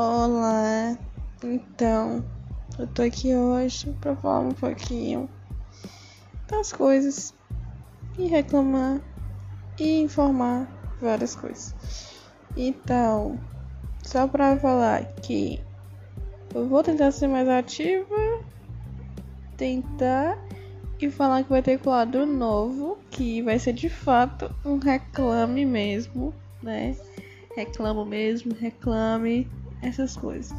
Olá, então eu tô aqui hoje pra falar um pouquinho das coisas e reclamar e informar várias coisas. Então, só pra falar que eu vou tentar ser mais ativa, tentar e falar que vai ter quadro novo, que vai ser de fato um reclame mesmo, né? Reclamo mesmo, reclame essas coisas.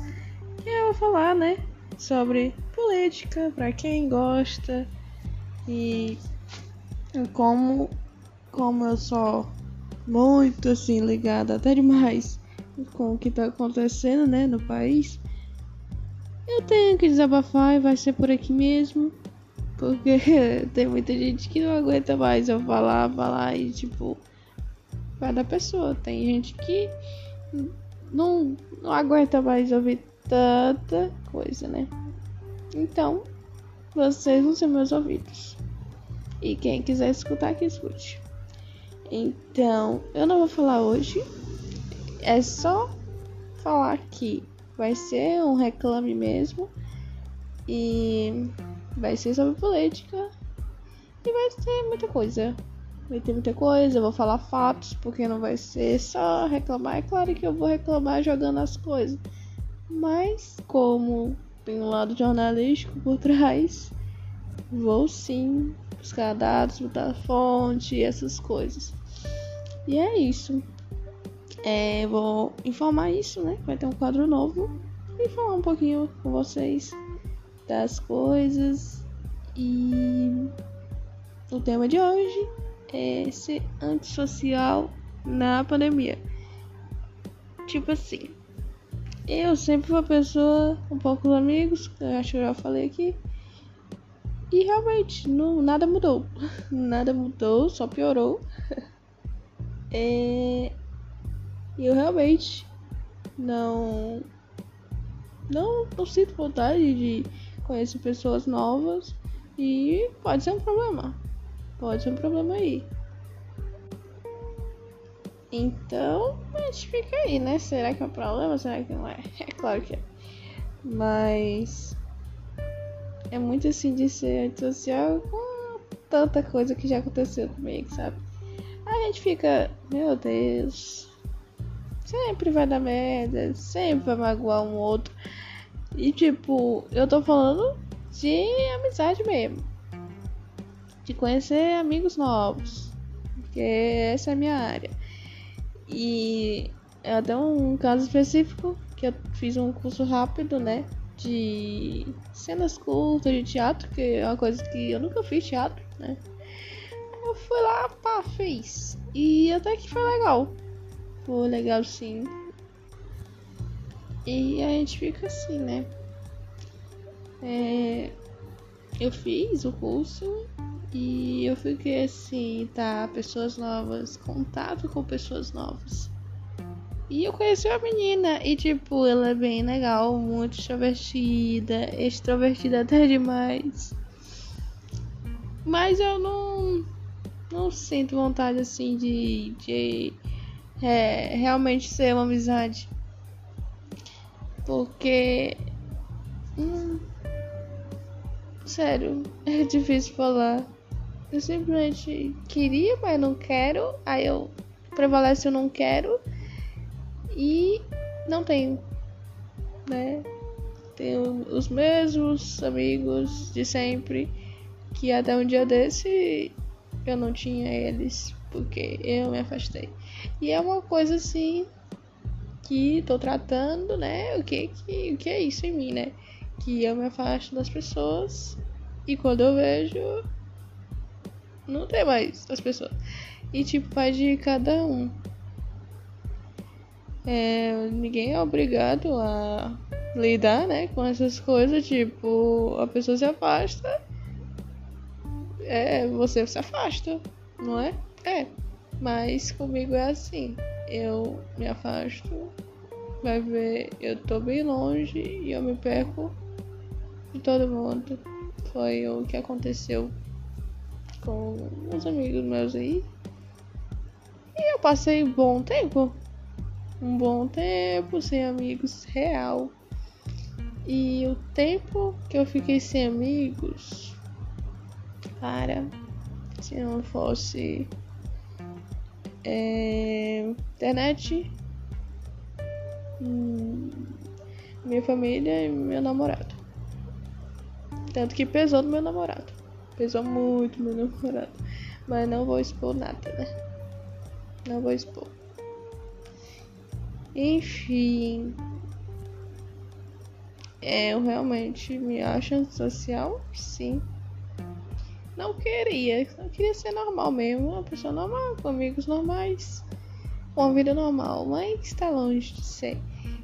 E eu vou falar, né, sobre política para quem gosta e como como eu sou muito assim ligada até demais com o que tá acontecendo, né, no país. Eu tenho que desabafar e vai ser por aqui mesmo. Porque tem muita gente que não aguenta mais eu falar, falar e tipo. Vai da pessoa. Tem gente que não, não aguenta mais ouvir tanta coisa, né? Então, vocês vão ser meus ouvidos. E quem quiser escutar, que escute. Então, eu não vou falar hoje. É só falar que vai ser um reclame mesmo. E vai ser sobre política. E vai ser muita coisa vai ter muita coisa, eu vou falar fatos, porque não vai ser só reclamar. É claro que eu vou reclamar jogando as coisas, mas como tem um lado jornalístico por trás, vou sim buscar dados, botar fonte, essas coisas. E é isso. É, vou informar isso, né? Vai ter um quadro novo e falar um pouquinho com vocês das coisas. E o tema de hoje é, ser antissocial na pandemia. Tipo assim, eu sempre fui uma pessoa com poucos amigos, eu acho que eu já falei aqui. E realmente, não, nada mudou. Nada mudou, só piorou. é, eu realmente não, não, não sinto vontade de conhecer pessoas novas. E pode ser um problema pode ser um problema aí. Então, a gente fica aí, né? Será que é um problema? Será que não é? É claro que é. Mas é muito assim de ser antissocial com tanta coisa que já aconteceu comigo, sabe? A gente fica, meu Deus, sempre vai dar merda, sempre vai magoar um outro. E tipo, eu tô falando de amizade mesmo de conhecer amigos novos, porque essa é a minha área. E até um caso específico que eu fiz um curso rápido, né? De cenas curtas de teatro, que é uma coisa que eu nunca fiz teatro, né? Eu fui lá, pá, fiz. E até que foi legal. Foi legal sim. E a gente fica assim, né? É, eu fiz o curso e eu fiquei assim, tá? Pessoas novas, contato com pessoas novas. E eu conheci uma menina e, tipo, ela é bem legal, muito extrovertida, extrovertida até demais. Mas eu não, não sinto vontade, assim, de, de é, realmente ser uma amizade. Porque. Hum, sério, é difícil falar. Eu simplesmente queria, mas não quero. Aí eu prevalece eu não quero. E não tenho, né? Tenho os mesmos amigos de sempre. Que até um dia desse eu não tinha eles. Porque eu me afastei. E é uma coisa assim que tô tratando, né? O que, que, o que é isso em mim, né? Que eu me afasto das pessoas e quando eu vejo não tem mais as pessoas. E tipo, vai de cada um. É, ninguém é obrigado a lidar, né, com essas coisas, tipo, a pessoa se afasta. É, você se afasta, não é? É. Mas comigo é assim. Eu me afasto, vai ver, eu tô bem longe e eu me perco todo mundo. Foi o que aconteceu com uns amigos meus aí. E eu passei um bom tempo. um bom tempo sem amigos real. E o tempo que eu fiquei sem amigos, cara, se não fosse é, internet, hum, minha família e meu namorado. Tanto que pesou no meu namorado. Pesou muito meu namorado. Mas não vou expor nada, né? Não vou expor. Enfim. É, eu realmente me acho antissocial? Sim. Não queria. Eu queria ser normal mesmo. Uma pessoa normal, com amigos normais. Uma vida normal. Mas está longe de ser.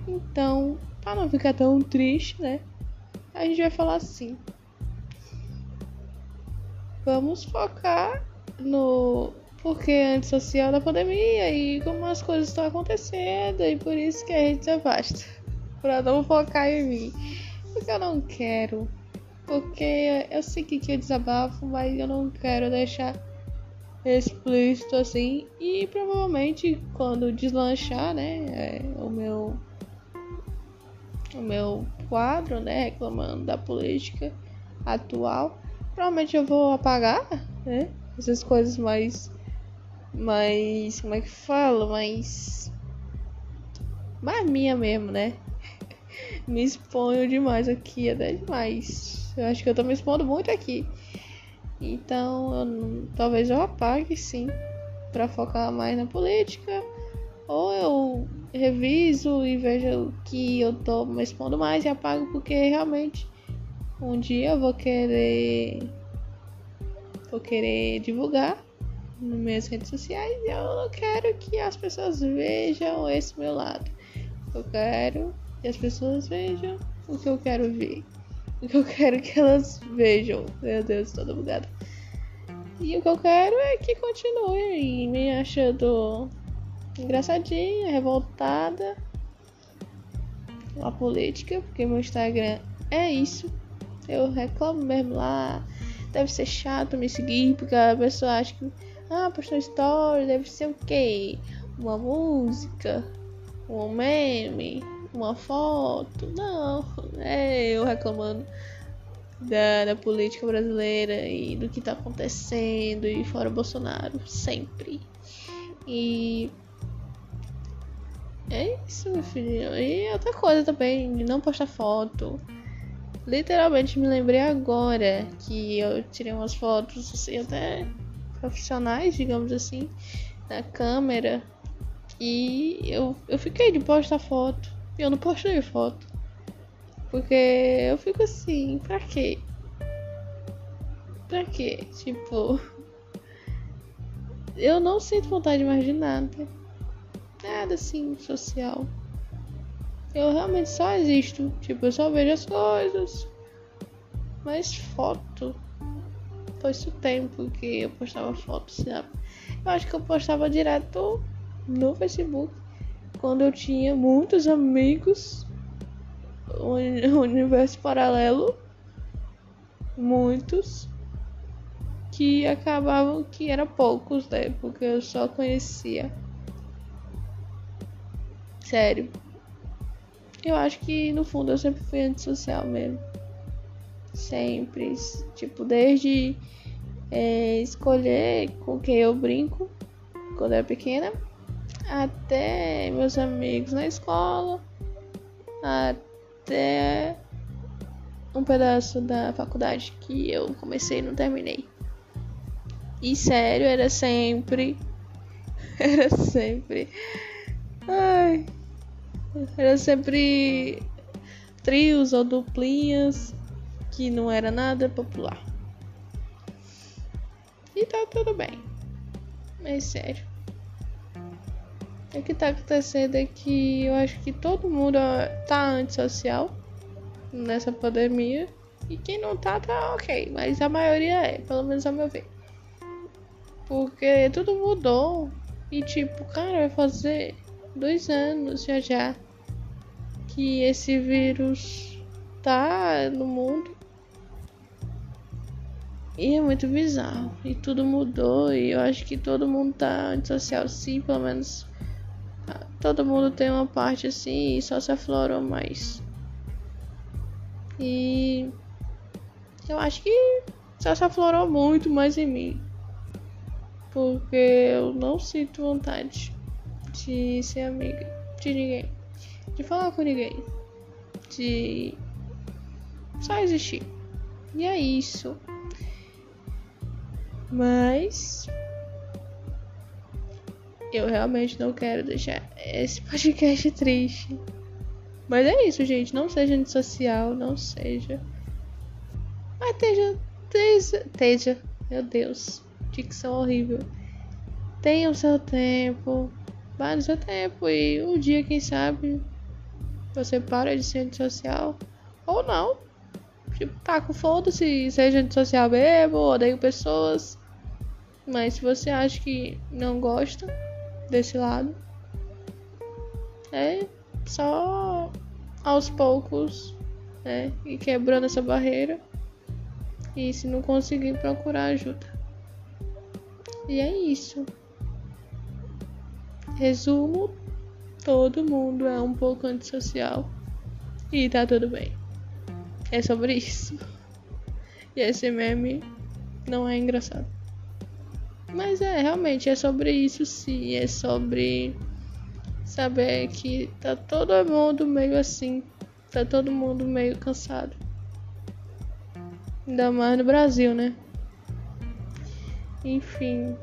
Então, para não ficar tão triste, né? A gente vai falar assim. Vamos focar no porque é antissocial da pandemia e como as coisas estão acontecendo e por isso que a gente se afasta. pra não focar em mim. Porque eu não quero. Porque eu sei que eu desabafo, mas eu não quero deixar explícito assim. E provavelmente quando deslanchar, né, é, o meu o meu quadro, né, reclamando da política atual, provavelmente eu vou apagar, né, essas coisas mais mais. Como é que fala? Mais. Mais minha mesmo, né? me exponho demais aqui, até demais. Eu acho que eu tô me expondo muito aqui. Então, eu, talvez eu apague sim, para focar mais na política. Ou eu reviso e vejo que eu tô me expondo mais e apago porque realmente um dia eu vou querer vou querer divulgar nas minhas redes sociais e eu não quero que as pessoas vejam esse meu lado. Eu quero que as pessoas vejam o que eu quero ver. O que eu quero que elas vejam. Meu Deus, toda bugada. E o que eu quero é que continue me achando engraçadinha, revoltada. A política, porque meu Instagram é isso. Eu reclamo mesmo lá. Deve ser chato me seguir, porque a pessoa acha que ah, postou story, deve ser o quê? Uma música? Um meme? Uma foto? Não, é eu reclamando da, da política brasileira e do que tá acontecendo e fora Bolsonaro, sempre. E é isso, meu filho. E outra coisa também, de não postar foto. Literalmente me lembrei agora que eu tirei umas fotos assim, até profissionais, digamos assim, na câmera. E eu, eu fiquei de postar foto. E eu não postei foto. Porque eu fico assim, pra quê? Pra quê? Tipo. Eu não sinto vontade mais de nada. Nada assim, social. Eu realmente só existo. Tipo, eu só vejo as coisas. Mas foto foi o tempo que eu postava fotos, sabe? Eu acho que eu postava direto no Facebook quando eu tinha muitos amigos, universo paralelo, muitos que acabavam que eram poucos, né? Porque eu só conhecia. Sério. Eu acho que no fundo eu sempre fui antissocial mesmo. Sempre. Tipo, desde é, escolher com quem eu brinco quando eu era pequena, até meus amigos na escola, até um pedaço da faculdade que eu comecei e não terminei. E sério, era sempre. Era sempre. Ai. Era sempre trios ou duplinhas que não era nada popular. E tá tudo bem. Mas sério. O que tá acontecendo é que eu acho que todo mundo tá antissocial nessa pandemia. E quem não tá, tá ok. Mas a maioria é, pelo menos ao meu ver. Porque tudo mudou. E tipo, cara, vai fazer dois anos já já que esse vírus tá no mundo. E é muito bizarro. E tudo mudou. E eu acho que todo mundo tá antissocial, sim, pelo menos todo mundo tem uma parte assim e só se aflorou mais. E eu acho que só se aflorou muito mais em mim. Porque eu não sinto vontade de ser amiga de ninguém. De falar com ninguém. De só existir. E é isso. Mas eu realmente não quero deixar esse podcast triste. Mas é isso, gente. Não seja antissocial, não seja. Mas esteja. Esteja. meu Deus. Dicção horrível. Tenha o seu tempo. Vá no seu tempo. E um dia, quem sabe, você para de ser antissocial. Ou não. Tipo, tá com foda-se, seja antissocial mesmo, odeio pessoas. Mas se você acha que não gosta desse lado, é só aos poucos, né? E quebrando essa barreira. E se não conseguir, procurar ajuda. E é isso. Resumo: todo mundo é um pouco antissocial. E tá tudo bem. É sobre isso. E esse meme não é engraçado. Mas é, realmente, é sobre isso sim. É sobre saber que tá todo mundo meio assim. Tá todo mundo meio cansado. Ainda mais no Brasil, né? Enfim,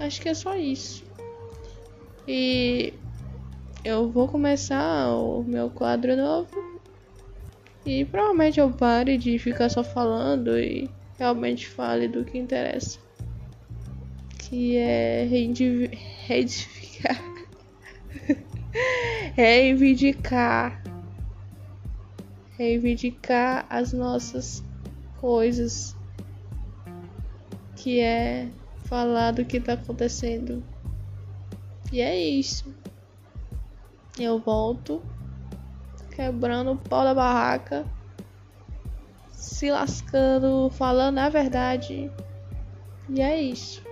acho que é só isso. E eu vou começar o meu quadro novo. E provavelmente eu pare de ficar só falando e realmente fale do que interessa. Que é reivindicar. reivindicar. Reivindicar as nossas coisas. Que é falar do que tá acontecendo. E é isso. Eu volto quebrando o pau da barraca, se lascando, falando a verdade. E é isso.